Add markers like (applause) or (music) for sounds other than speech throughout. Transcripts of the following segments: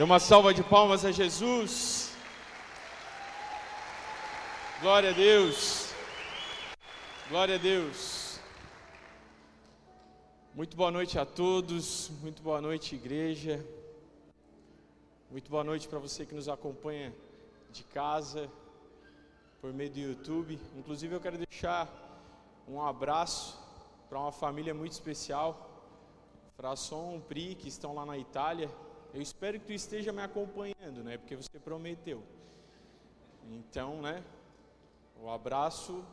Dê uma salva de palmas a Jesus. Glória a Deus. Glória a Deus. Muito boa noite a todos. Muito boa noite, igreja. Muito boa noite para você que nos acompanha de casa, por meio do YouTube. Inclusive, eu quero deixar um abraço para uma família muito especial, Frasson, Pri, que estão lá na Itália. Eu espero que tu esteja me acompanhando, né? Porque você prometeu. Então, né? Um abraço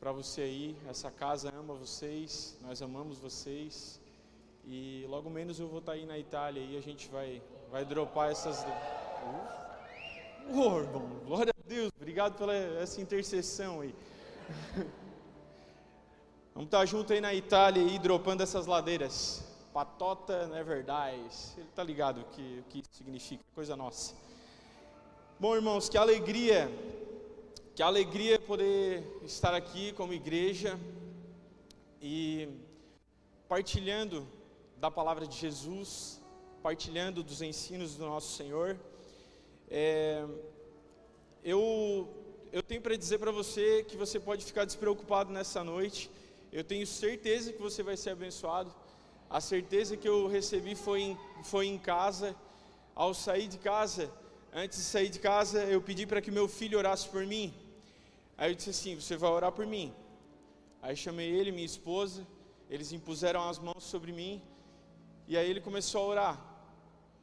para você aí. Essa casa ama vocês, nós amamos vocês. E logo menos eu vou estar tá aí na Itália e a gente vai vai dropar essas irmão, glória a Deus. Obrigado pela essa intercessão aí. (laughs) Vamos estar tá junto aí na Itália aí dropando essas ladeiras. Patota não é verdade. Ele está ligado o que, que isso significa, coisa nossa. Bom, irmãos, que alegria, que alegria poder estar aqui como igreja e partilhando da palavra de Jesus, partilhando dos ensinos do nosso Senhor. É, eu, eu tenho para dizer para você que você pode ficar despreocupado nessa noite. Eu tenho certeza que você vai ser abençoado. A certeza que eu recebi foi em, foi em casa. Ao sair de casa, antes de sair de casa, eu pedi para que meu filho orasse por mim. Aí eu disse assim: Você vai orar por mim. Aí chamei ele, minha esposa, eles impuseram as mãos sobre mim. E aí ele começou a orar.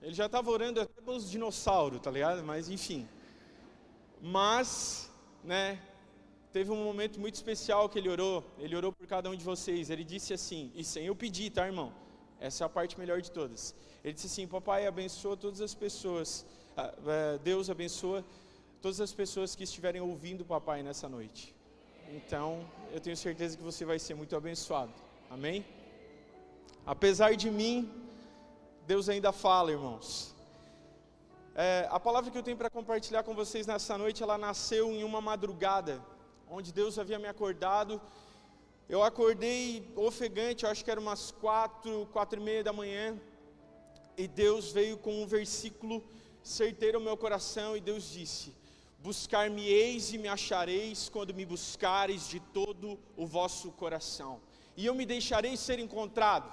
Ele já estava orando até pelos dinossauros, tá ligado? Mas enfim. Mas, né, teve um momento muito especial que ele orou. Ele orou por cada um de vocês. Ele disse assim, e sem eu pedir, tá, irmão? Essa é a parte melhor de todas. Ele disse assim: Papai, abençoa todas as pessoas. Ah, é, Deus abençoa todas as pessoas que estiverem ouvindo o papai nessa noite. Então, eu tenho certeza que você vai ser muito abençoado. Amém? Apesar de mim, Deus ainda fala, irmãos. É, a palavra que eu tenho para compartilhar com vocês nessa noite, ela nasceu em uma madrugada onde Deus havia me acordado. Eu acordei ofegante, acho que era umas quatro, quatro e meia da manhã, e Deus veio com um versículo certeiro ao meu coração, e Deus disse: Buscar-me-eis e me achareis quando me buscareis de todo o vosso coração, e eu me deixarei ser encontrado.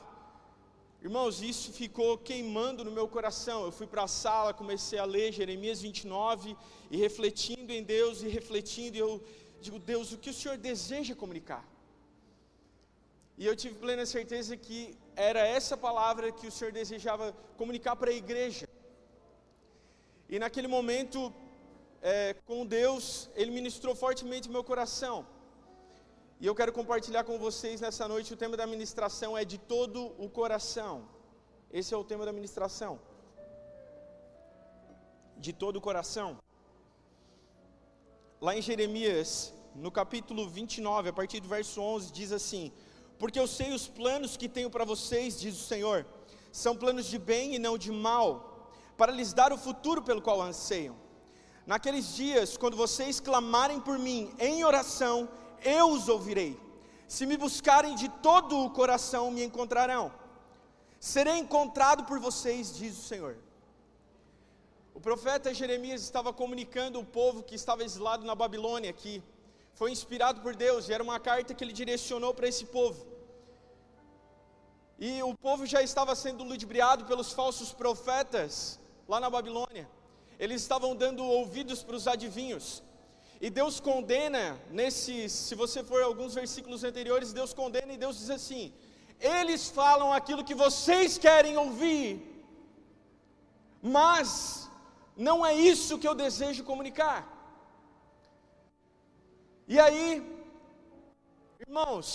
Irmãos, isso ficou queimando no meu coração. Eu fui para a sala, comecei a ler Jeremias 29 e refletindo em Deus e refletindo, eu digo, Deus, o que o Senhor deseja comunicar? E eu tive plena certeza que era essa palavra que o Senhor desejava comunicar para a igreja. E naquele momento, é, com Deus, Ele ministrou fortemente meu coração. E eu quero compartilhar com vocês nessa noite o tema da ministração é de todo o coração. Esse é o tema da ministração. De todo o coração. Lá em Jeremias no capítulo 29, a partir do verso 11, diz assim: Porque eu sei os planos que tenho para vocês, diz o Senhor, são planos de bem e não de mal, para lhes dar o futuro pelo qual anseiam. Naqueles dias, quando vocês clamarem por mim em oração, eu os ouvirei. Se me buscarem de todo o coração, me encontrarão. Serei encontrado por vocês, diz o Senhor. O profeta Jeremias estava comunicando o povo que estava exilado na Babilônia, que foi inspirado por Deus, e era uma carta que ele direcionou para esse povo. E o povo já estava sendo ludibriado pelos falsos profetas lá na Babilônia. Eles estavam dando ouvidos para os adivinhos. E Deus condena nesses, se você for alguns versículos anteriores, Deus condena e Deus diz assim: eles falam aquilo que vocês querem ouvir, mas não é isso que eu desejo comunicar. E aí, irmãos,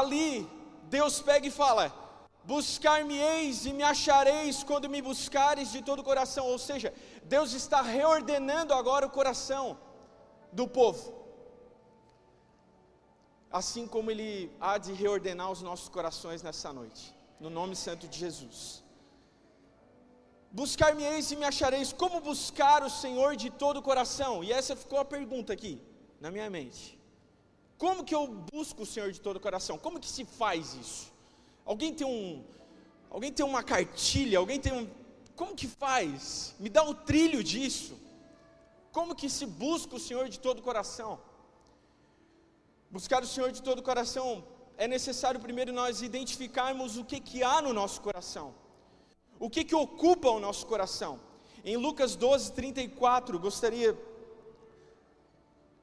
ali Deus pega e fala: Buscar-me-eis e me achareis quando me buscareis de todo o coração. Ou seja, Deus está reordenando agora o coração do povo. Assim como Ele há de reordenar os nossos corações nessa noite, no nome santo de Jesus. Buscar-me-eis e me achareis, como buscar o Senhor de todo o coração? E essa ficou a pergunta aqui, na minha mente. Como que eu busco o Senhor de todo o coração? Como que se faz isso? Alguém tem um, alguém tem uma cartilha? Alguém tem um, como que faz? Me dá o trilho disso. Como que se busca o Senhor de todo o coração? Buscar o Senhor de todo o coração é necessário primeiro nós identificarmos o que que há no nosso coração. O que que ocupa o nosso coração? Em Lucas 12, 34, gostaria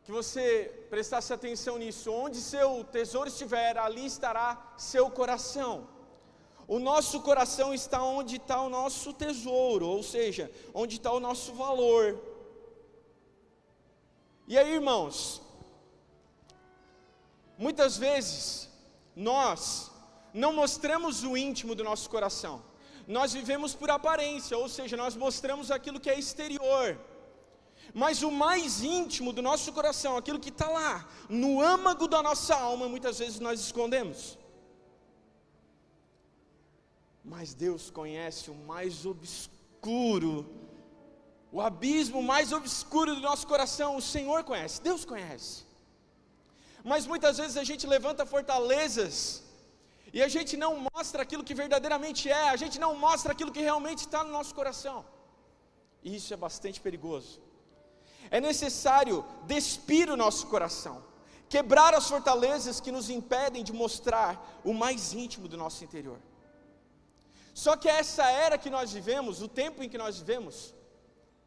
que você prestasse atenção nisso. Onde seu tesouro estiver, ali estará seu coração. O nosso coração está onde está o nosso tesouro, ou seja, onde está o nosso valor. E aí, irmãos, muitas vezes nós não mostramos o íntimo do nosso coração, nós vivemos por aparência, ou seja, nós mostramos aquilo que é exterior. Mas o mais íntimo do nosso coração, aquilo que está lá, no âmago da nossa alma, muitas vezes nós escondemos. Mas Deus conhece o mais obscuro, o abismo mais obscuro do nosso coração, o Senhor conhece, Deus conhece. Mas muitas vezes a gente levanta fortalezas e a gente não mostra aquilo que verdadeiramente é, a gente não mostra aquilo que realmente está no nosso coração. E isso é bastante perigoso. É necessário despir o nosso coração, quebrar as fortalezas que nos impedem de mostrar o mais íntimo do nosso interior. Só que essa era que nós vivemos, o tempo em que nós vivemos,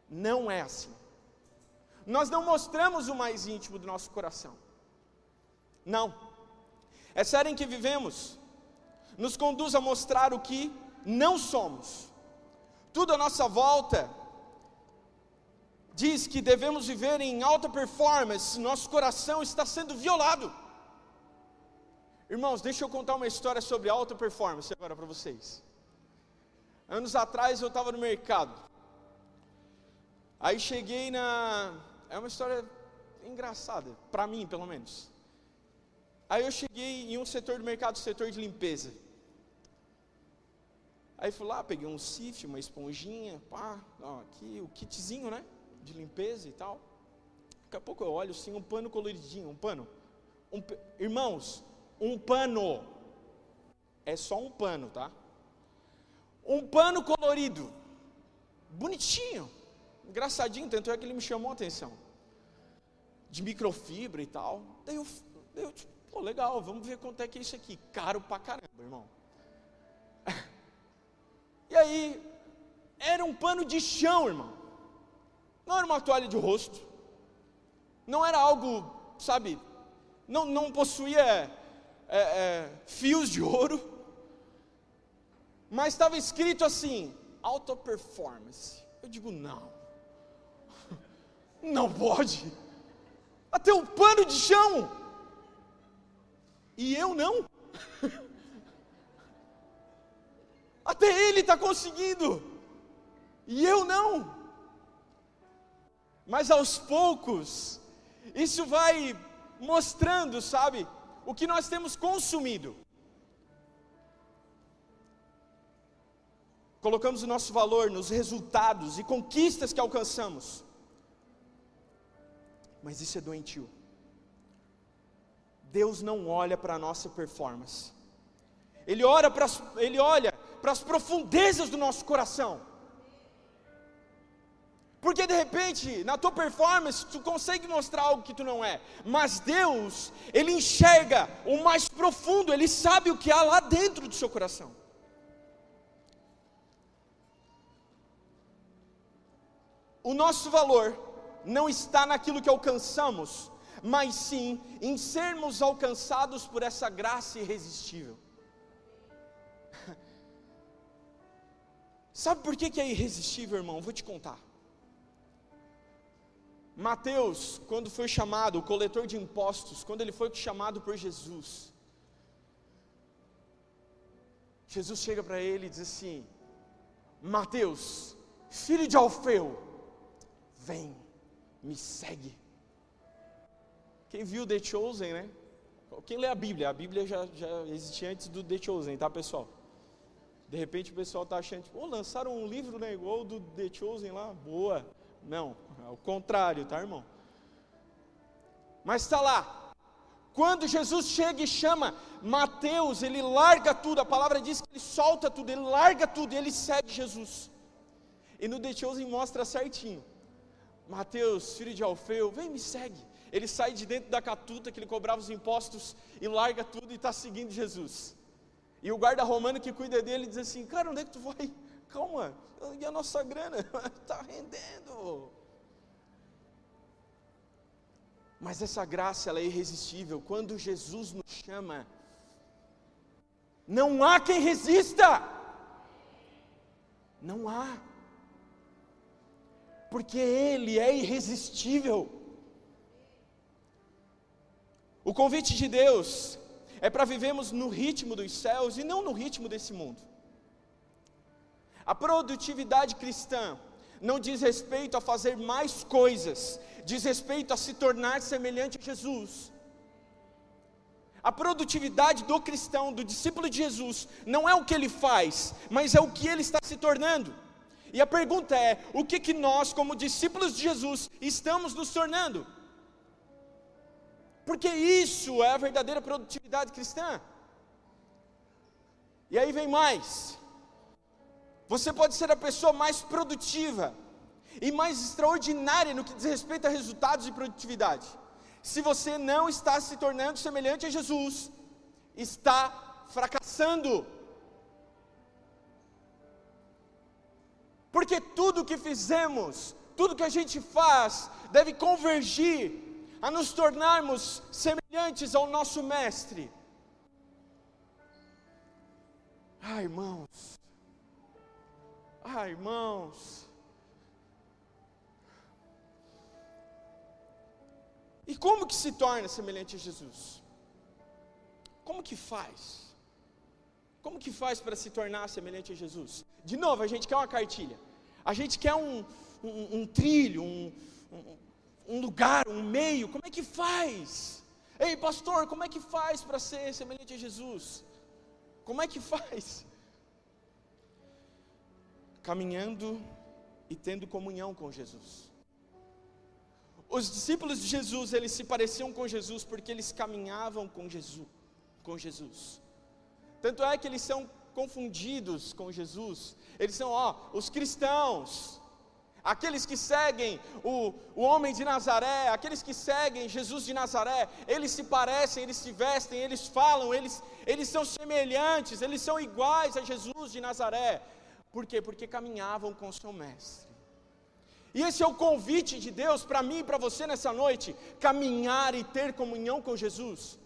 não é assim. Nós não mostramos o mais íntimo do nosso coração. Não. Essa era em que vivemos nos conduz a mostrar o que não somos. Tudo à nossa volta diz que devemos viver em alta performance, nosso coração está sendo violado. Irmãos, deixa eu contar uma história sobre alta performance agora para vocês. Anos atrás eu estava no mercado. Aí cheguei na. É uma história engraçada, para mim pelo menos. Aí eu cheguei em um setor do mercado, setor de limpeza. Aí fui lá, peguei um sif, uma esponjinha, pá, ó, aqui o kitzinho, né? De limpeza e tal. Daqui a pouco eu olho assim, um pano coloridinho, um pano. Um, irmãos, um pano. É só um pano, tá? um pano colorido, bonitinho, engraçadinho, tanto é que ele me chamou a atenção, de microfibra e tal. Daí eu, daí eu tipo, pô, legal, vamos ver quanto é que é isso aqui, caro pra caramba, irmão. Era um pano de chão, irmão, não era uma toalha de rosto, não era algo, sabe, não, não possuía é, é, fios de ouro, mas estava escrito assim: auto performance. Eu digo, não, não pode, até o pano de chão, e eu não, (laughs) até ele está conseguindo, e eu não, mas aos poucos, isso vai mostrando, sabe, o que nós temos consumido. colocamos o nosso valor nos resultados e conquistas que alcançamos. Mas isso é doentio. Deus não olha para a nossa performance. Ele, ora para as, ele olha para as profundezas do nosso coração. Porque de repente, na tua performance, tu consegue mostrar algo que tu não é. Mas Deus, Ele enxerga o mais profundo, Ele sabe o que há lá dentro do seu coração. o nosso valor não está naquilo que alcançamos, mas sim em sermos alcançados por essa graça irresistível. (laughs) Sabe por que, que é irresistível, irmão? Vou te contar. Mateus, quando foi chamado, o coletor de impostos, quando ele foi chamado por Jesus, Jesus chega para ele e diz assim: Mateus, filho de Alfeu, Vem, me segue. Quem viu The Chosen, né? Quem lê a Bíblia? A Bíblia já, já existia antes do The Chosen, tá, pessoal? De repente o pessoal está achando, tipo, oh, lançaram um livro, né, igual do The Chosen lá, boa. Não, é o contrário, tá, irmão? Mas está lá. Quando Jesus chega e chama Mateus, ele larga tudo, a palavra diz que ele solta tudo, ele larga tudo ele segue Jesus. E no The Chosen mostra certinho. Mateus, filho de Alfeu, vem me segue. Ele sai de dentro da catuta que ele cobrava os impostos e larga tudo e está seguindo Jesus. E o guarda romano que cuida dele diz assim: Cara, onde é que tu vai? Calma, e a nossa grana? Está (laughs) rendendo. Mas essa graça ela é irresistível. Quando Jesus nos chama, não há quem resista. Não há. Porque Ele é irresistível. O convite de Deus é para vivermos no ritmo dos céus e não no ritmo desse mundo. A produtividade cristã não diz respeito a fazer mais coisas, diz respeito a se tornar semelhante a Jesus. A produtividade do cristão, do discípulo de Jesus, não é o que ele faz, mas é o que ele está se tornando. E a pergunta é: o que, que nós, como discípulos de Jesus, estamos nos tornando? Porque isso é a verdadeira produtividade cristã. E aí vem mais. Você pode ser a pessoa mais produtiva e mais extraordinária no que diz respeito a resultados e produtividade. Se você não está se tornando semelhante a Jesus, está fracassando. Porque tudo que fizemos, tudo que a gente faz, deve convergir a nos tornarmos semelhantes ao nosso Mestre. Ah, irmãos, ah, irmãos, E como que se torna semelhante a Jesus? Como que faz? Como que faz para se tornar semelhante a Jesus? De novo, a gente quer uma cartilha, a gente quer um, um, um trilho, um, um, lugar, um meio. Como é que faz? Ei, pastor, como é que faz para ser semelhante a Jesus? Como é que faz? Caminhando e tendo comunhão com Jesus. Os discípulos de Jesus, eles se pareciam com Jesus porque eles caminhavam com Jesus, com Jesus. Tanto é que eles são confundidos com Jesus. Eles são, ó, os cristãos, aqueles que seguem o, o homem de Nazaré, aqueles que seguem Jesus de Nazaré, eles se parecem, eles se vestem, eles falam, eles, eles são semelhantes, eles são iguais a Jesus de Nazaré. Por quê? Porque caminhavam com o seu mestre. E esse é o convite de Deus para mim e para você nessa noite: caminhar e ter comunhão com Jesus.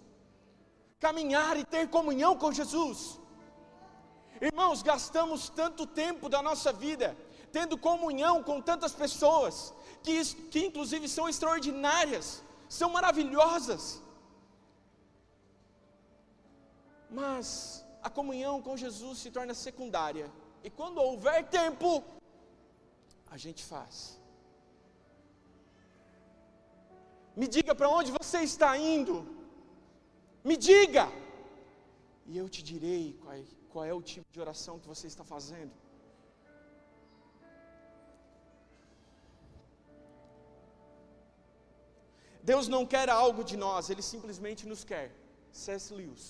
Caminhar e ter comunhão com Jesus. Irmãos, gastamos tanto tempo da nossa vida tendo comunhão com tantas pessoas, que, que inclusive são extraordinárias, são maravilhosas. Mas a comunhão com Jesus se torna secundária, e quando houver tempo, a gente faz. Me diga para onde você está indo. Me diga. E eu te direi qual é, qual é o tipo de oração que você está fazendo. Deus não quer algo de nós, Ele simplesmente nos quer. C.S. Lewis.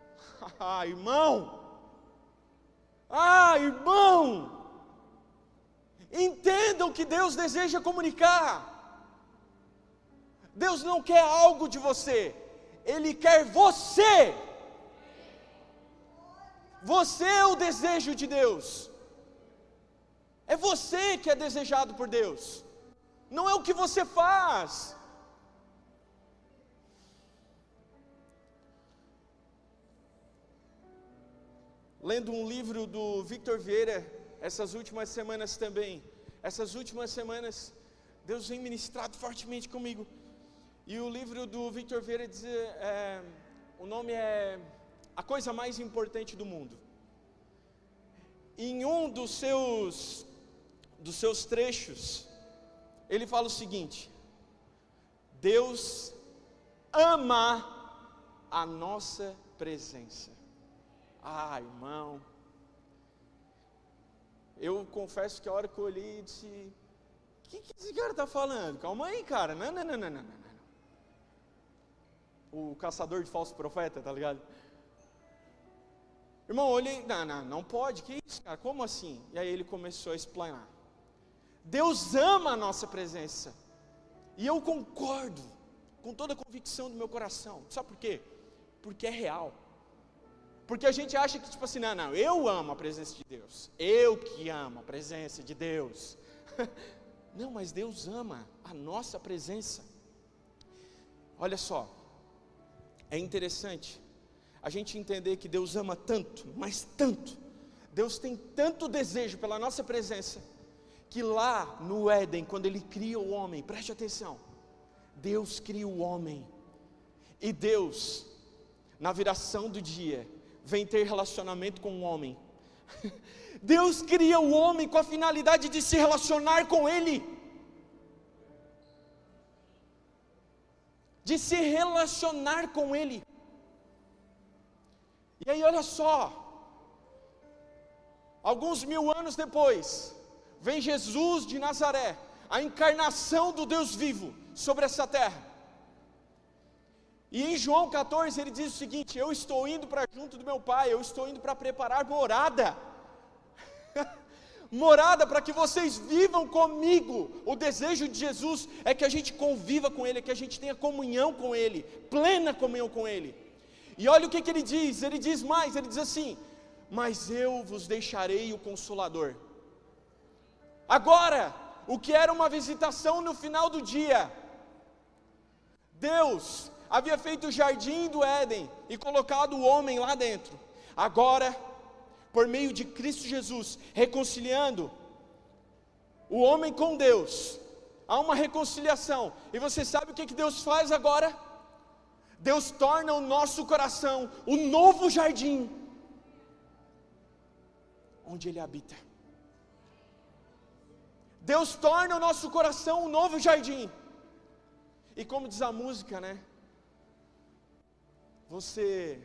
(laughs) ah, irmão! Ah, irmão! Entenda o que Deus deseja comunicar. Deus não quer algo de você, Ele quer você. Você é o desejo de Deus. É você que é desejado por Deus. Não é o que você faz. Lendo um livro do Victor Vieira, essas últimas semanas também, essas últimas semanas, Deus vem ministrado fortemente comigo. E o livro do Victor Vieira diz, é, o nome é A Coisa Mais Importante do Mundo. Em um dos seus, dos seus trechos, ele fala o seguinte: Deus ama a nossa presença. Ah, irmão, eu confesso que a hora que eu olhei, disse: O que, que esse cara está falando? Calma aí, cara. Não, não, não, não, não o caçador de falso profeta, tá ligado? Irmão, olhei, não, não, não pode, que isso, cara, como assim? E aí ele começou a explanar. Deus ama a nossa presença. E eu concordo com toda a convicção do meu coração. Sabe por quê? Porque é real. Porque a gente acha que, tipo assim, não, não, eu amo a presença de Deus. Eu que amo a presença de Deus. (laughs) Não, mas Deus ama a nossa presença. Olha só, é interessante a gente entender que Deus ama tanto, mas tanto. Deus tem tanto desejo pela nossa presença, que lá no Éden, quando Ele cria o homem, preste atenção, Deus cria o homem, e Deus, na viração do dia, vem ter relacionamento com o homem. (laughs) Deus cria o homem com a finalidade de se relacionar com ele. De se relacionar com ele. E aí, olha só. Alguns mil anos depois, vem Jesus de Nazaré, a encarnação do Deus vivo sobre essa terra. E em João 14 ele diz o seguinte: Eu estou indo para junto do meu Pai, eu estou indo para preparar morada. (laughs) morada para que vocês vivam comigo. O desejo de Jesus é que a gente conviva com Ele, que a gente tenha comunhão com Ele, plena comunhão com Ele. E olha o que, que ele diz: ele diz mais, ele diz assim: Mas eu vos deixarei o consolador. Agora, o que era uma visitação no final do dia, Deus havia feito o jardim do Éden e colocado o homem lá dentro. Agora, por meio de Cristo Jesus, reconciliando o homem com Deus, há uma reconciliação. E você sabe o que, que Deus faz agora? Deus torna o nosso coração o novo jardim, onde Ele habita. Deus torna o nosso coração um novo jardim. E como diz a música, né? Você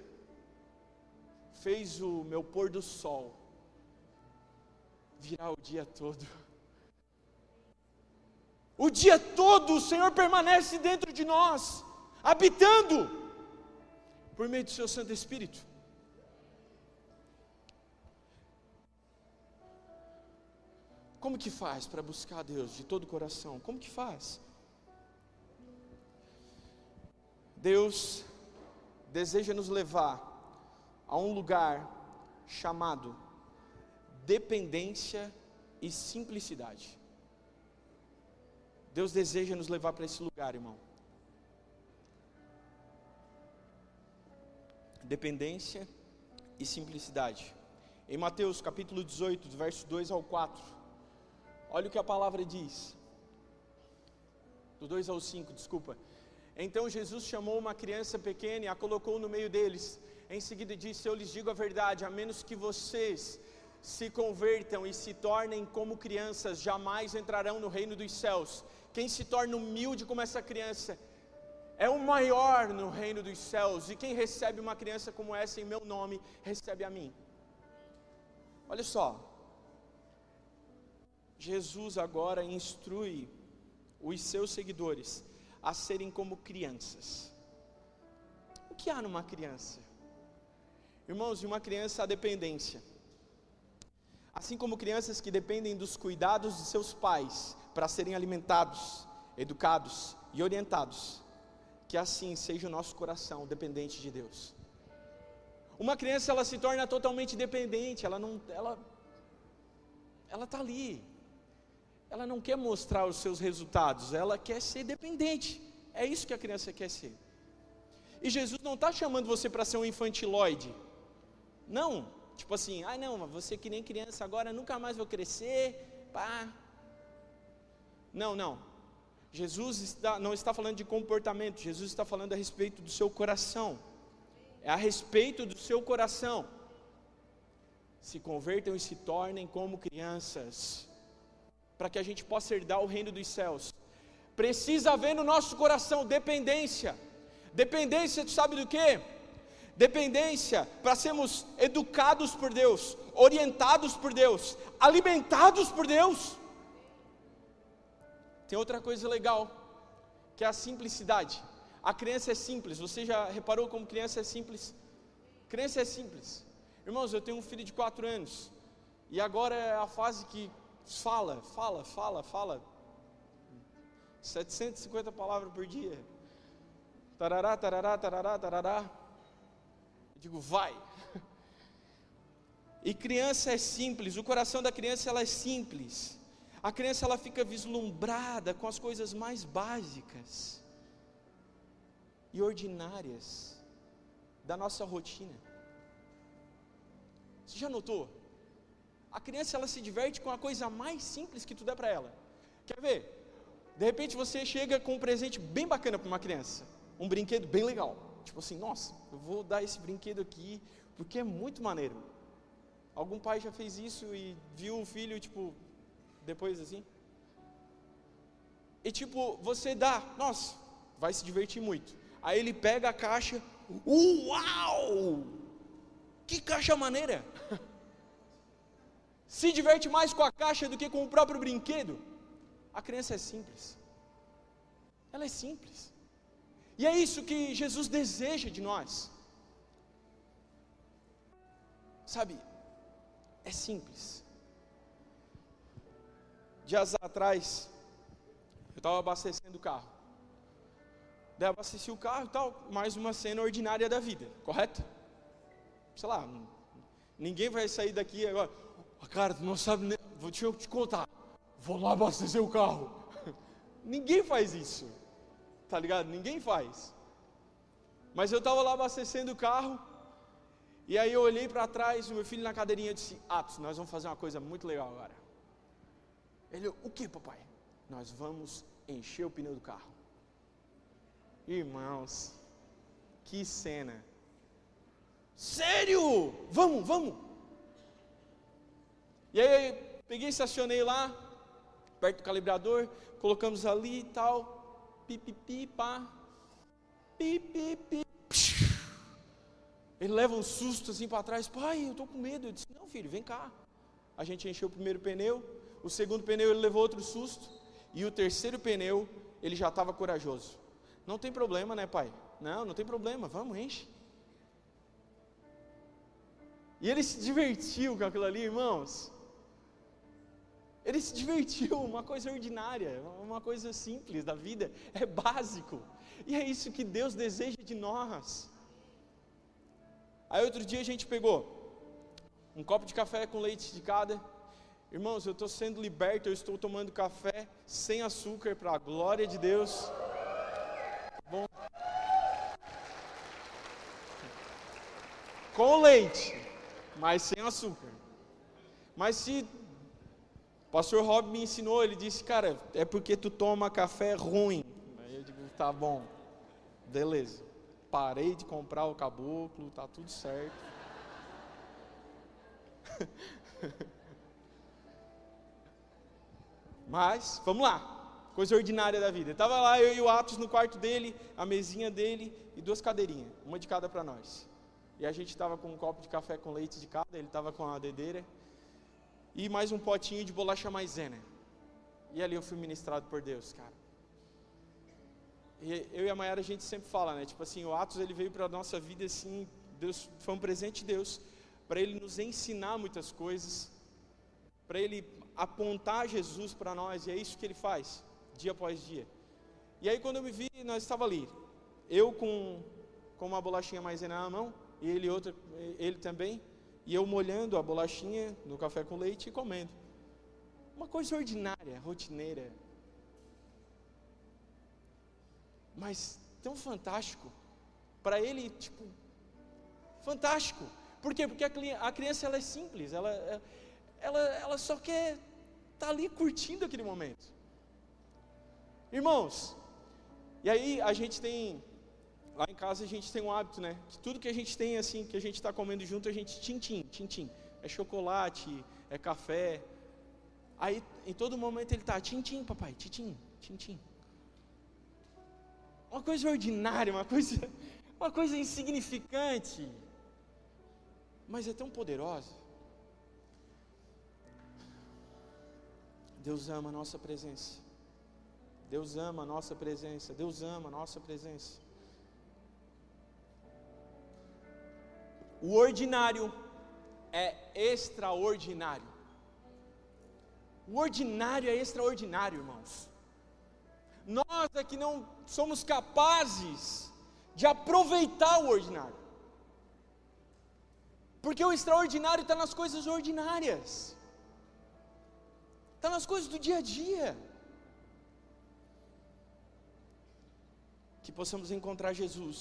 fez o meu pôr do sol virar o dia todo. O dia todo o Senhor permanece dentro de nós, habitando, por meio do seu Santo Espírito. Como que faz para buscar Deus de todo o coração? Como que faz? Deus deseja nos levar a um lugar chamado dependência e simplicidade. Deus deseja nos levar para esse lugar, irmão. Dependência e simplicidade. Em Mateus capítulo 18, do verso 2 ao 4, olha o que a palavra diz. Do 2 ao 5, desculpa. Então Jesus chamou uma criança pequena e a colocou no meio deles. Em seguida disse: Eu lhes digo a verdade, a menos que vocês se convertam e se tornem como crianças, jamais entrarão no reino dos céus. Quem se torna humilde como essa criança é o maior no reino dos céus, e quem recebe uma criança como essa em meu nome, recebe a mim. Olha só, Jesus agora instrui os seus seguidores a serem como crianças. O que há numa criança? Irmãos, em uma criança há dependência. Assim como crianças que dependem dos cuidados de seus pais para serem alimentados, educados e orientados, que assim seja o nosso coração dependente de Deus. Uma criança ela se torna totalmente dependente, ela não, ela, ela está ali, ela não quer mostrar os seus resultados, ela quer ser dependente. É isso que a criança quer ser. E Jesus não está chamando você para ser um infantiloide. Não, tipo assim, ah não, você que nem criança agora, nunca mais vou crescer, pá. Não, não. Jesus está, não está falando de comportamento, Jesus está falando a respeito do seu coração. É a respeito do seu coração. Se convertam e se tornem como crianças para que a gente possa herdar o reino dos céus. Precisa haver no nosso coração dependência. Dependência, tu sabe do que? Dependência para sermos educados por Deus, orientados por Deus, alimentados por Deus. Tem outra coisa legal, que é a simplicidade. A criança é simples. Você já reparou como criança é simples? Criança é simples. Irmãos, eu tenho um filho de quatro anos. E agora é a fase que fala, fala, fala, fala. 750 palavras por dia. Tarará, tarará, tarará, tarará. Eu digo, vai. E criança é simples, o coração da criança ela é simples. A criança ela fica vislumbrada com as coisas mais básicas e ordinárias da nossa rotina. Você já notou? A criança ela se diverte com a coisa mais simples que tu der para ela. Quer ver? De repente você chega com um presente bem bacana para uma criança, um brinquedo bem legal. Tipo assim, nossa, eu vou dar esse brinquedo aqui porque é muito maneiro. Algum pai já fez isso e viu o filho tipo depois assim? E tipo, você dá, nossa, vai se divertir muito. Aí ele pega a caixa, uau! Que caixa maneira! (laughs) se diverte mais com a caixa do que com o próprio brinquedo. A criança é simples. Ela é simples. E é isso que Jesus deseja de nós. Sabe, é simples. Dias atrás, eu estava abastecendo o carro. Daí abasteci o carro e tal, mais uma cena ordinária da vida, correto? Sei lá, ninguém vai sair daqui agora. Cara, tu não sabe nem. Vou te, te contar. Vou lá abastecer o carro. (laughs) Ninguém faz isso. Tá ligado? Ninguém faz. Mas eu estava lá abastecendo o carro. E aí eu olhei para trás, o meu filho na cadeirinha e disse: Atos, nós vamos fazer uma coisa muito legal agora. Ele, o que, papai? Nós vamos encher o pneu do carro. Irmãos, que cena. Sério? Vamos, vamos. E aí peguei, estacionei lá, perto do calibrador, colocamos ali e tal, pipipi, pá, pipipi, ele leva um susto assim para trás, pai, eu estou com medo. Eu disse, não filho, vem cá. A gente encheu o primeiro pneu, o segundo pneu ele levou outro susto, e o terceiro pneu ele já estava corajoso. Não tem problema, né, pai? Não, não tem problema, vamos, enche. E ele se divertiu com aquilo ali, irmãos. Ele se divertiu, uma coisa ordinária, uma coisa simples da vida, é básico. E é isso que Deus deseja de nós. Aí outro dia a gente pegou um copo de café com leite de cada. Irmãos, eu estou sendo liberto, eu estou tomando café sem açúcar para a glória de Deus. Bom. Com leite, mas sem açúcar. Mas se pastor Rob me ensinou, ele disse, cara, é porque tu toma café ruim. Aí eu digo, tá bom, beleza. Parei de comprar o caboclo, tá tudo certo. (laughs) Mas, vamos lá, coisa ordinária da vida. Estava lá eu e o Atos no quarto dele, a mesinha dele e duas cadeirinhas, uma de cada para nós. E a gente estava com um copo de café com leite de cada, ele estava com a dedeira e mais um potinho de bolacha maisena. E ali eu fui ministrado por Deus, cara. E eu e a Mayara a gente sempre fala, né? Tipo assim, o Atos ele veio para a nossa vida assim, Deus foi um presente de Deus para ele nos ensinar muitas coisas, para ele apontar Jesus para nós, e é isso que ele faz, dia após dia. E aí quando eu me vi, nós estava ali, eu com com uma bolachinha maisena na mão, e ele outra, ele também, e eu molhando a bolachinha no café com leite e comendo. Uma coisa ordinária, rotineira. Mas tão fantástico. Para ele, tipo, fantástico. Por quê? Porque a criança ela é simples, ela, ela, ela só quer estar tá ali curtindo aquele momento. Irmãos, e aí a gente tem lá em casa a gente tem um hábito, né? Que tudo que a gente tem assim, que a gente está comendo junto, a gente tintim, tintim. É chocolate, é café. Aí em todo momento ele está tintim, papai, tintim, tintim. Uma coisa ordinária, uma coisa, (laughs) uma coisa insignificante, mas é tão poderosa. Deus ama a nossa presença. Deus ama a nossa presença. Deus ama a nossa presença. O ordinário é extraordinário. O ordinário é extraordinário, irmãos. Nós é que não somos capazes de aproveitar o ordinário. Porque o extraordinário está nas coisas ordinárias, está nas coisas do dia a dia. Que possamos encontrar Jesus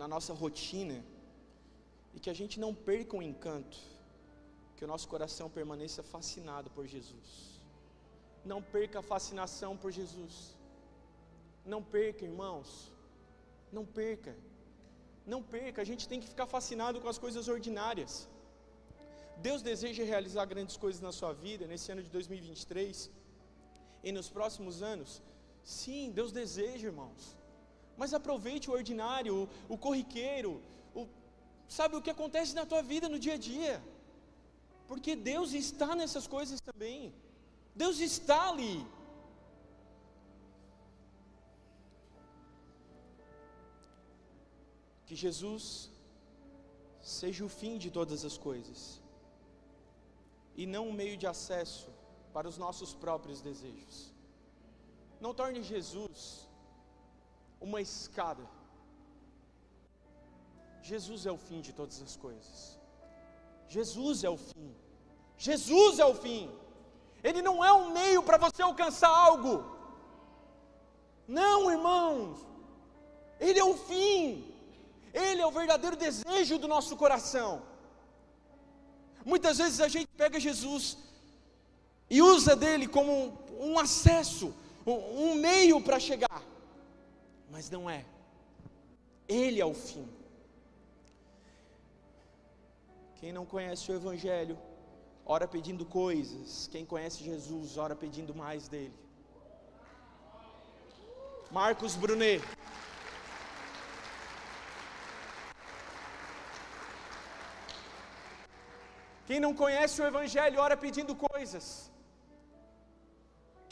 na nossa rotina e que a gente não perca o encanto, que o nosso coração permaneça fascinado por Jesus. Não perca a fascinação por Jesus. Não perca, irmãos. Não perca. Não perca, a gente tem que ficar fascinado com as coisas ordinárias. Deus deseja realizar grandes coisas na sua vida nesse ano de 2023 e nos próximos anos. Sim, Deus deseja, irmãos. Mas aproveite o ordinário, o, corriqueiro, sabe o que acontece na tua vida no dia a dia. Porque Deus está nessas coisas também. Deus está ali. Que Jesus seja o fim de todas as coisas e não um meio de acesso para os nossos próprios desejos. Não torne Jesus uma escada. Jesus é o fim de todas as coisas. Jesus é o fim. Jesus é o fim. Ele não é um meio para você alcançar algo. Não, irmãos. Ele é o fim. Ele é o verdadeiro desejo do nosso coração. Muitas vezes a gente pega Jesus e usa dele como um, acesso, um meio para chegar, mas não é. Ele é o fim. Quem não conhece o Evangelho, ora pedindo coisas. Quem conhece Jesus, ora pedindo mais dele. Marcos Brunet. Quem não conhece o Evangelho, ora pedindo coisas.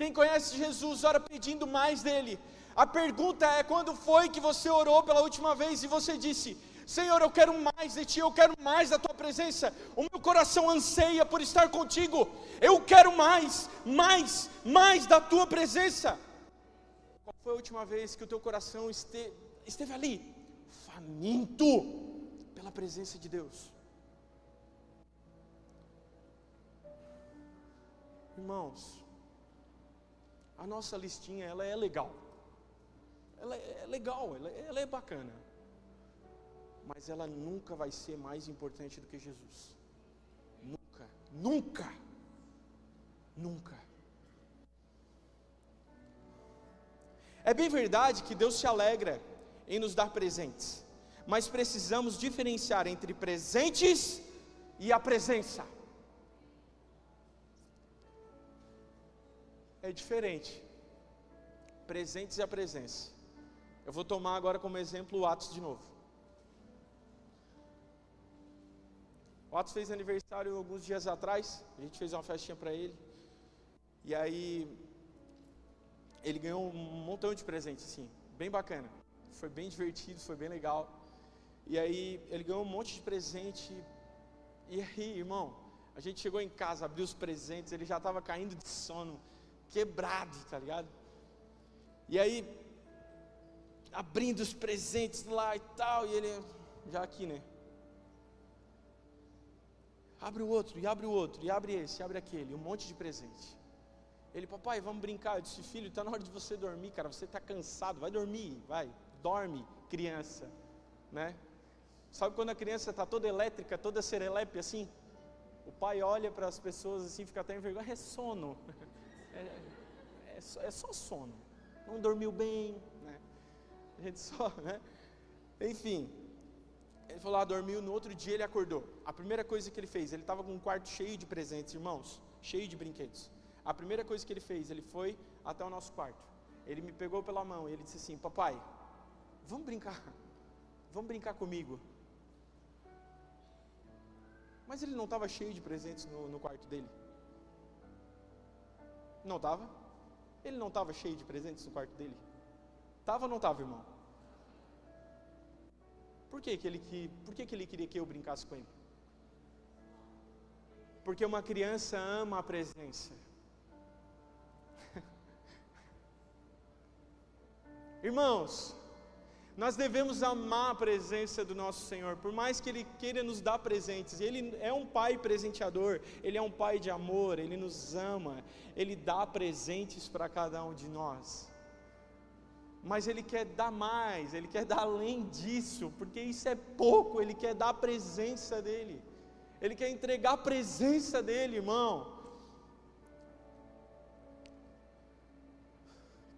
Quem conhece Jesus, ora pedindo mais dele. A pergunta é: quando foi que você orou pela última vez e você disse: Senhor, eu quero mais de ti, eu quero mais da tua presença. O meu coração anseia por estar contigo. Eu quero mais, mais, mais da tua presença. Qual foi a última vez que o teu coração esteve, esteve ali, faminto pela presença de Deus? Irmãos, a nossa listinha ela é legal. Ela é legal, ela, ela é bacana. Mas ela nunca vai ser mais importante do que Jesus. Nunca, nunca, nunca. É bem verdade que Deus se alegra em nos dar presentes, mas precisamos diferenciar entre presentes e a presença. é diferente. Presentes e a presença. Eu vou tomar agora como exemplo o Atos de novo. O Atos fez aniversário alguns dias atrás, a gente fez uma festinha para ele. E aí ele ganhou um montão de presentes assim, bem bacana. Foi bem divertido, foi bem legal. E aí ele ganhou um monte de presente. E aí, irmão, a gente chegou em casa, abriu os presentes, ele já estava caindo de sono quebrado, tá ligado? E aí, abrindo os presentes lá e tal, e ele, já aqui, né? Abre o outro, e abre o outro, e abre esse, e abre aquele, um monte de presente. Ele, papai, vamos brincar. Eu disse, filho, está na hora de você dormir, cara. Você está cansado, vai dormir, vai, dorme, criança, né? Sabe quando a criança está toda elétrica, toda serelepe assim? O pai olha para as pessoas assim, fica até envergonhado, é sono. (laughs) É, é, só, é só sono. Não dormiu bem, né? A gente só, (laughs) né? Enfim, ele falou, ah, dormiu, no outro dia ele acordou. A primeira coisa que ele fez, ele estava com um quarto cheio de presentes, irmãos, cheio de brinquedos. A primeira coisa que ele fez, ele foi até o nosso quarto. Ele me pegou pela mão e ele disse assim: Papai, vamos brincar, (laughs) vamos brincar comigo. Mas ele não estava cheio de presentes no, no quarto dele. Não estava? Ele não estava cheio de presentes no quarto dele? Estava ou não estava, irmão? Por que, que, ele, que, por que, que ele queria que eu brincasse com ele? Porque uma criança ama a presença. (laughs) Irmãos, nós devemos amar a presença do nosso Senhor, por mais que Ele queira nos dar presentes, Ele é um Pai presenteador, Ele é um Pai de amor, Ele nos ama, Ele dá presentes para cada um de nós. Mas Ele quer dar mais, Ele quer dar além disso, porque isso é pouco, Ele quer dar a presença dEle, Ele quer entregar a presença dEle, irmão.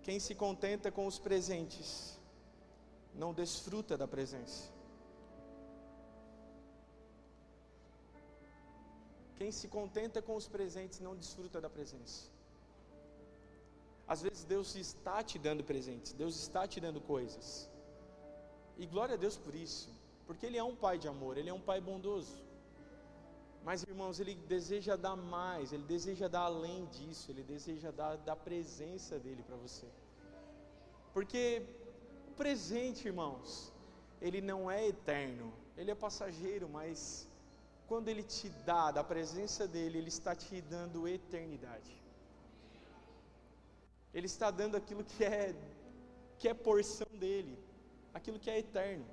Quem se contenta com os presentes, não desfruta da presença. Quem se contenta com os presentes não desfruta da presença. Às vezes Deus está te dando presentes, Deus está te dando coisas. E glória a Deus por isso, porque Ele é um Pai de amor, Ele é um Pai bondoso. Mas irmãos, Ele deseja dar mais, Ele deseja dar além disso, Ele deseja dar da presença dEle para você. Porque presente, irmãos, ele não é eterno, ele é passageiro, mas quando ele te dá da presença dele, ele está te dando eternidade. Ele está dando aquilo que é que é porção dele, aquilo que é eterno.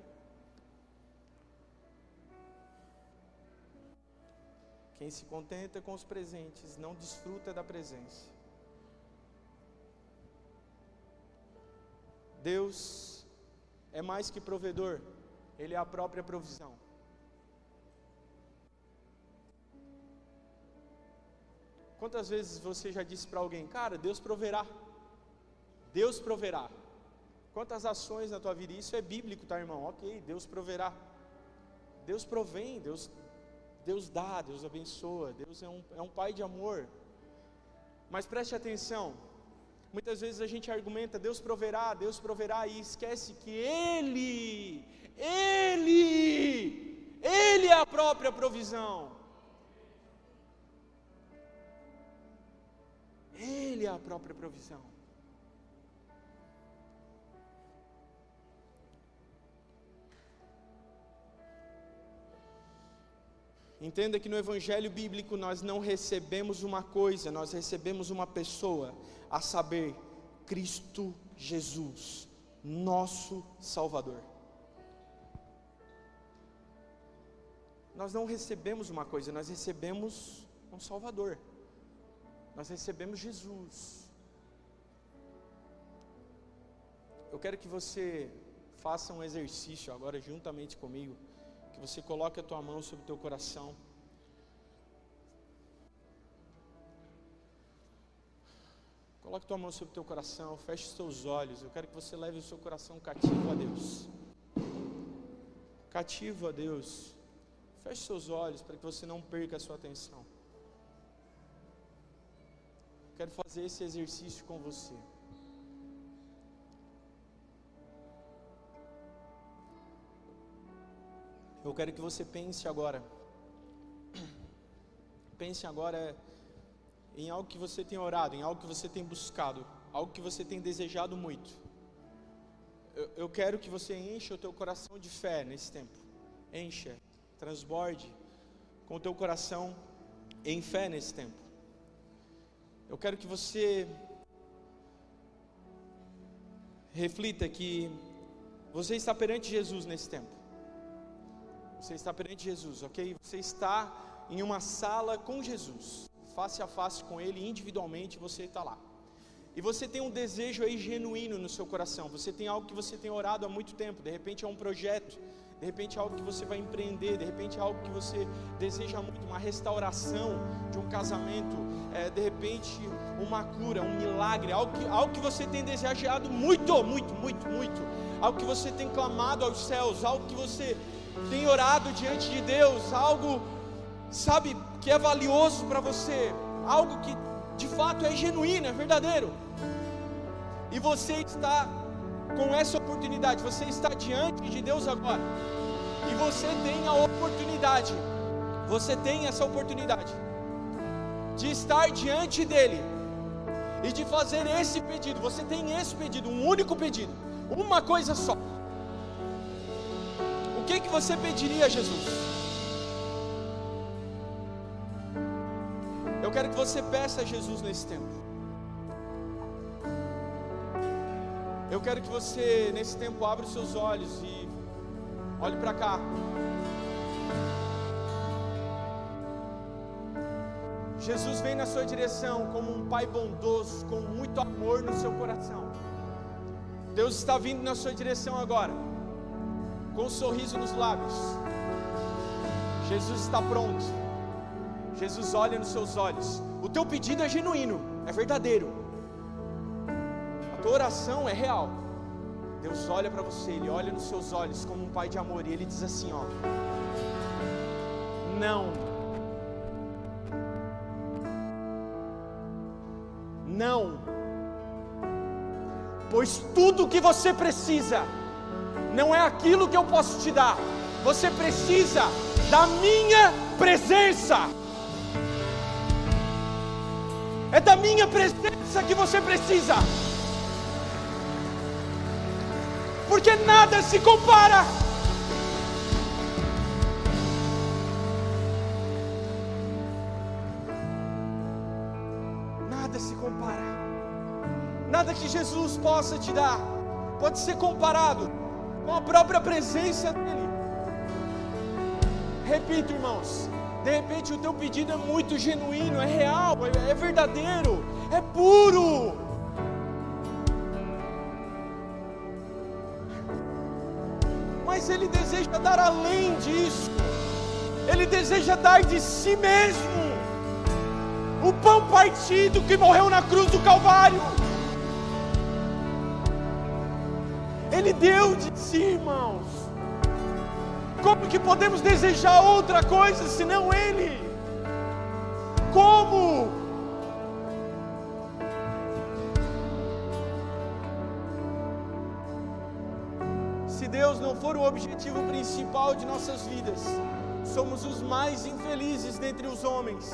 Quem se contenta com os presentes não desfruta da presença. Deus é mais que provedor, Ele é a própria provisão. Quantas vezes você já disse para alguém, cara, Deus proverá, Deus proverá. Quantas ações na tua vida, isso é bíblico, tá irmão? Ok, Deus proverá. Deus provém, Deus, Deus dá, Deus abençoa, Deus é um, é um pai de amor. Mas preste atenção, Muitas vezes a gente argumenta, Deus proverá, Deus proverá, e esquece que Ele, Ele, Ele é a própria provisão. Ele é a própria provisão. Entenda que no Evangelho bíblico nós não recebemos uma coisa, nós recebemos uma pessoa a saber, Cristo Jesus, nosso Salvador. Nós não recebemos uma coisa, nós recebemos um Salvador, nós recebemos Jesus. Eu quero que você faça um exercício agora juntamente comigo, que você coloque a tua mão sobre o teu coração. Coloque tua mão sobre o teu coração, feche os teus olhos. Eu quero que você leve o seu coração cativo a Deus. Cativo a Deus. Feche seus olhos para que você não perca a sua atenção. Quero fazer esse exercício com você. Eu quero que você pense agora. Pense agora em algo que você tem orado, em algo que você tem buscado, algo que você tem desejado muito. Eu, eu quero que você encha o teu coração de fé nesse tempo. Encha, transborde com o teu coração em fé nesse tempo. Eu quero que você reflita que você está perante Jesus nesse tempo. Você está perante Jesus, ok? Você está em uma sala com Jesus face a face com Ele, individualmente, você está lá. E você tem um desejo aí genuíno no seu coração, você tem algo que você tem orado há muito tempo, de repente é um projeto, de repente é algo que você vai empreender, de repente é algo que você deseja muito, uma restauração de um casamento, é, de repente uma cura, um milagre, algo que, algo que você tem desejado muito, muito, muito, muito, algo que você tem clamado aos céus, algo que você tem orado diante de Deus, algo, sabe, que é valioso para você, algo que de fato é genuíno, é verdadeiro. E você está com essa oportunidade, você está diante de Deus agora. E você tem a oportunidade, você tem essa oportunidade de estar diante dele e de fazer esse pedido. Você tem esse pedido, um único pedido, uma coisa só. O que que você pediria a Jesus? quero que você peça a Jesus nesse tempo. Eu quero que você, nesse tempo, abra os seus olhos e olhe para cá. Jesus vem na sua direção como um pai bondoso, com muito amor no seu coração. Deus está vindo na sua direção agora, com um sorriso nos lábios. Jesus está pronto. Jesus olha nos seus olhos. O teu pedido é genuíno, é verdadeiro. A tua oração é real. Deus olha para você, Ele olha nos seus olhos como um pai de amor e Ele diz assim: ó, não Não. Pois tudo que você precisa não é aquilo que eu posso te dar. Você precisa da minha presença. É da minha presença que você precisa. Porque nada se compara nada que Jesus possa te dar pode ser comparado com a própria presença dEle. Repito, irmãos, de repente o teu pedido é muito genuíno, é real, é, é verdadeiro, é puro. Mas Ele deseja dar além disso, Ele deseja dar de si mesmo o pão partido que morreu na cruz do Calvário. Ele deu de si, irmãos. Como que podemos desejar outra coisa senão Ele? Como? Se Deus não for o objetivo principal de nossas vidas, somos os mais infelizes dentre os homens.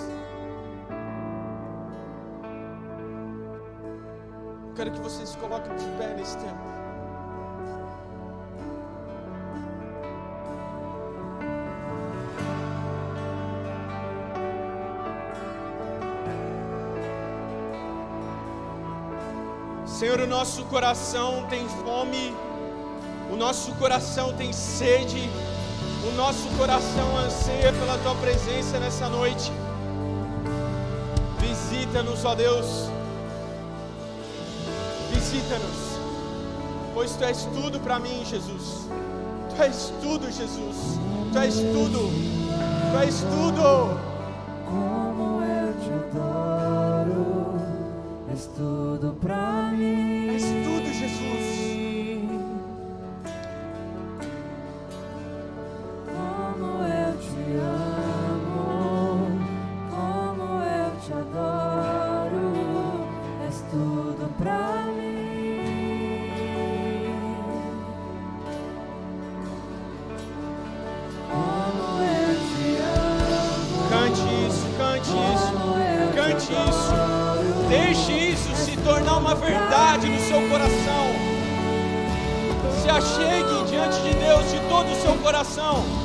Quero que vocês se coloquem de pé nesse tempo. Senhor, o nosso coração tem fome, o nosso coração tem sede, o nosso coração anseia pela tua presença nessa noite. Visita-nos, ó Deus, visita-nos, pois tu és tudo para mim, Jesus. Tu és tudo, Jesus. Tu és tudo, tu és tudo. Diante de Deus de todo o seu coração.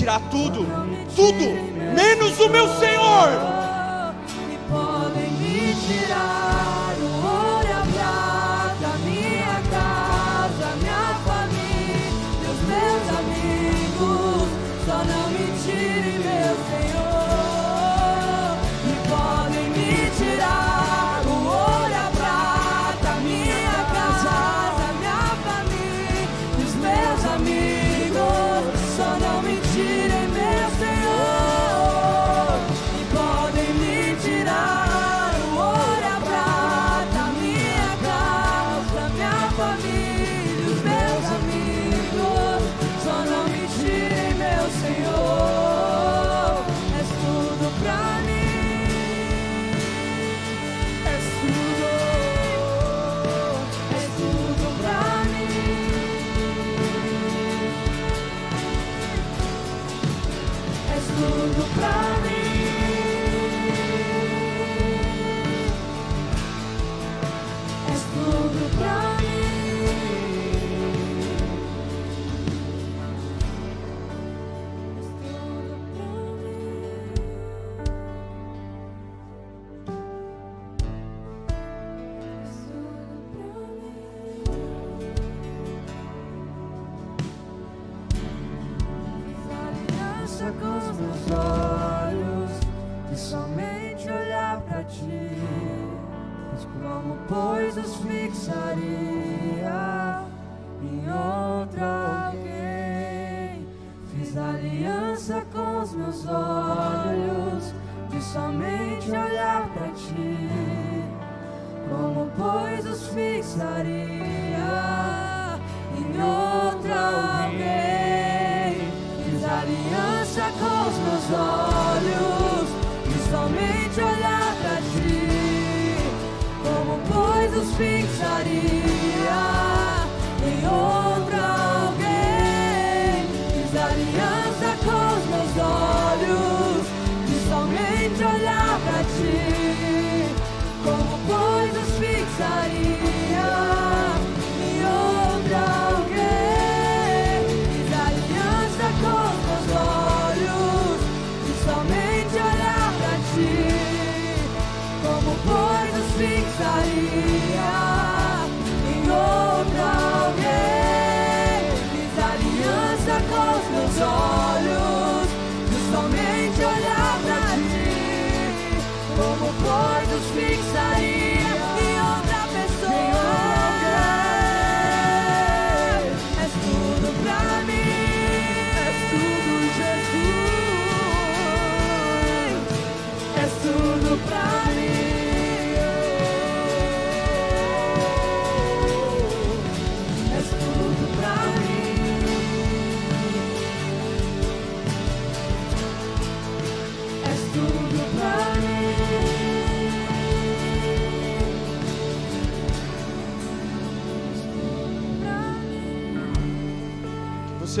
Tirar tudo, ti. Como pois os pois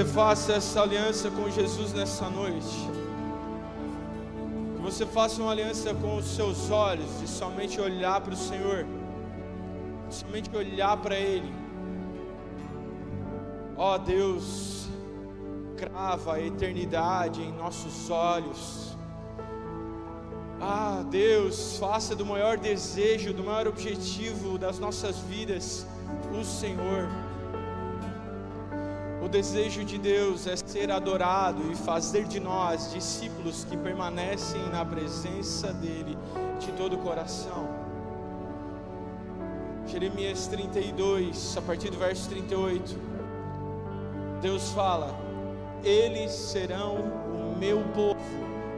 você faça essa aliança com Jesus nessa noite. Que você faça uma aliança com os seus olhos e somente olhar para o Senhor, somente olhar para Ele. Ó Deus, crava a eternidade em nossos olhos. Ah, Deus, faça do maior desejo, do maior objetivo das nossas vidas o Senhor. Desejo de Deus é ser adorado e fazer de nós discípulos que permanecem na presença dEle de todo o coração. Jeremias 32, a partir do verso 38, Deus fala: Eles serão o meu povo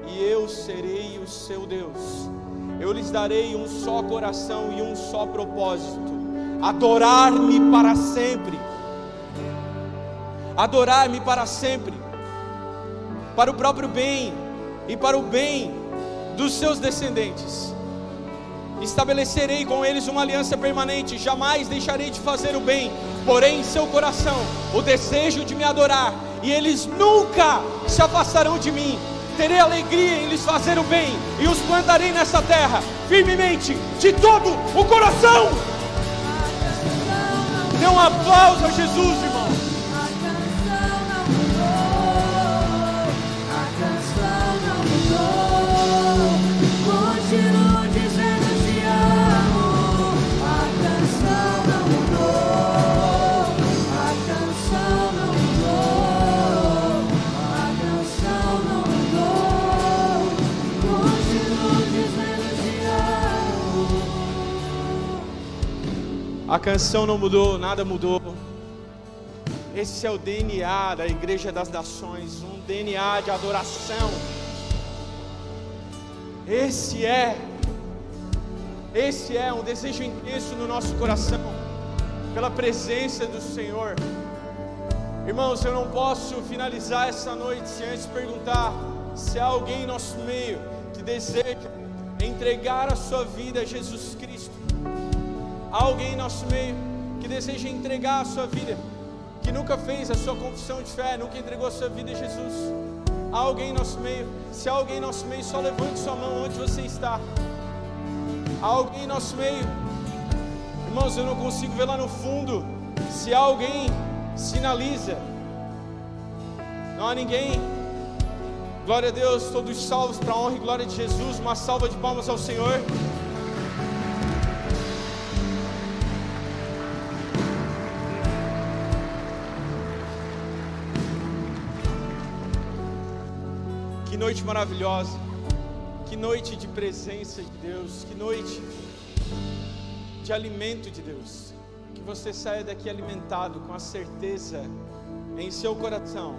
e eu serei o seu Deus. Eu lhes darei um só coração e um só propósito: adorar-me para sempre adorar-me para sempre, para o próprio bem e para o bem dos seus descendentes. Estabelecerei com eles uma aliança permanente, jamais deixarei de fazer o bem, porém em seu coração o desejo de me adorar, e eles nunca se afastarão de mim. Terei alegria em lhes fazer o bem, e os plantarei nessa terra, firmemente, de todo o coração. Dê um aplauso a Jesus, irmão. A canção não mudou, nada mudou. Esse é o DNA da Igreja das Nações, um DNA de adoração. Esse é, esse é um desejo intenso no nosso coração, pela presença do Senhor. Irmãos, eu não posso finalizar essa noite sem antes perguntar se há alguém em nosso meio que deseja entregar a sua vida a Jesus Cristo. Há alguém em nosso meio que deseja entregar a sua vida que nunca fez a sua confissão de fé, nunca entregou a sua vida a Jesus. Há alguém em nosso meio? Se há alguém em nosso meio, só levante sua mão onde você está. Há alguém em nosso meio? Irmãos, eu não consigo ver lá no fundo. Se há alguém, sinaliza. Não há ninguém. Glória a Deus, todos salvos para a honra e glória de Jesus. Uma salva de palmas ao Senhor. Noite maravilhosa, que noite de presença de Deus, que noite de alimento de Deus. Que você saia daqui alimentado com a certeza em seu coração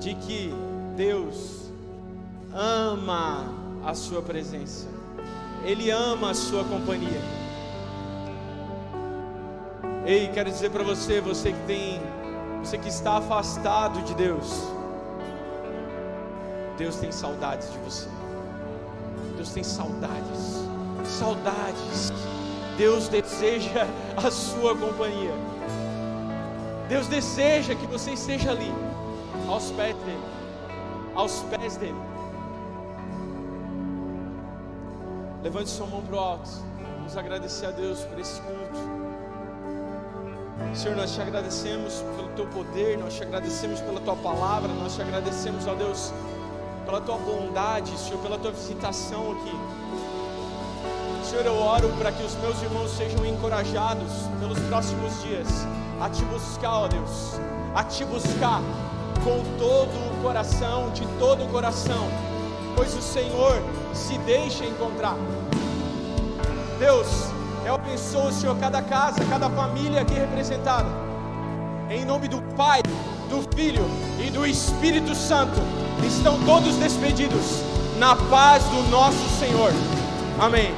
de que Deus ama a sua presença, Ele ama a sua companhia. Ei, quero dizer para você, você que tem, você que está afastado de Deus, Deus tem saudades de você. Deus tem saudades, saudades. Deus deseja a sua companhia. Deus deseja que você esteja ali, aos pés dele, aos pés dele. Levante sua mão para o alto. Vamos agradecer a Deus por esse culto. Senhor, nós te agradecemos pelo teu poder, nós te agradecemos pela tua palavra, nós te agradecemos, ó Deus pela tua bondade, Senhor, pela tua visitação aqui. Senhor, eu oro para que os meus irmãos sejam encorajados pelos próximos dias a te buscar, ó Deus, a te buscar com todo o coração, de todo o coração, pois o Senhor se deixa encontrar. Deus, eu abençoo, Senhor, cada casa, cada família aqui representada, em nome do Pai, do Filho e do Espírito Santo estão todos despedidos na paz do nosso Senhor. Amém.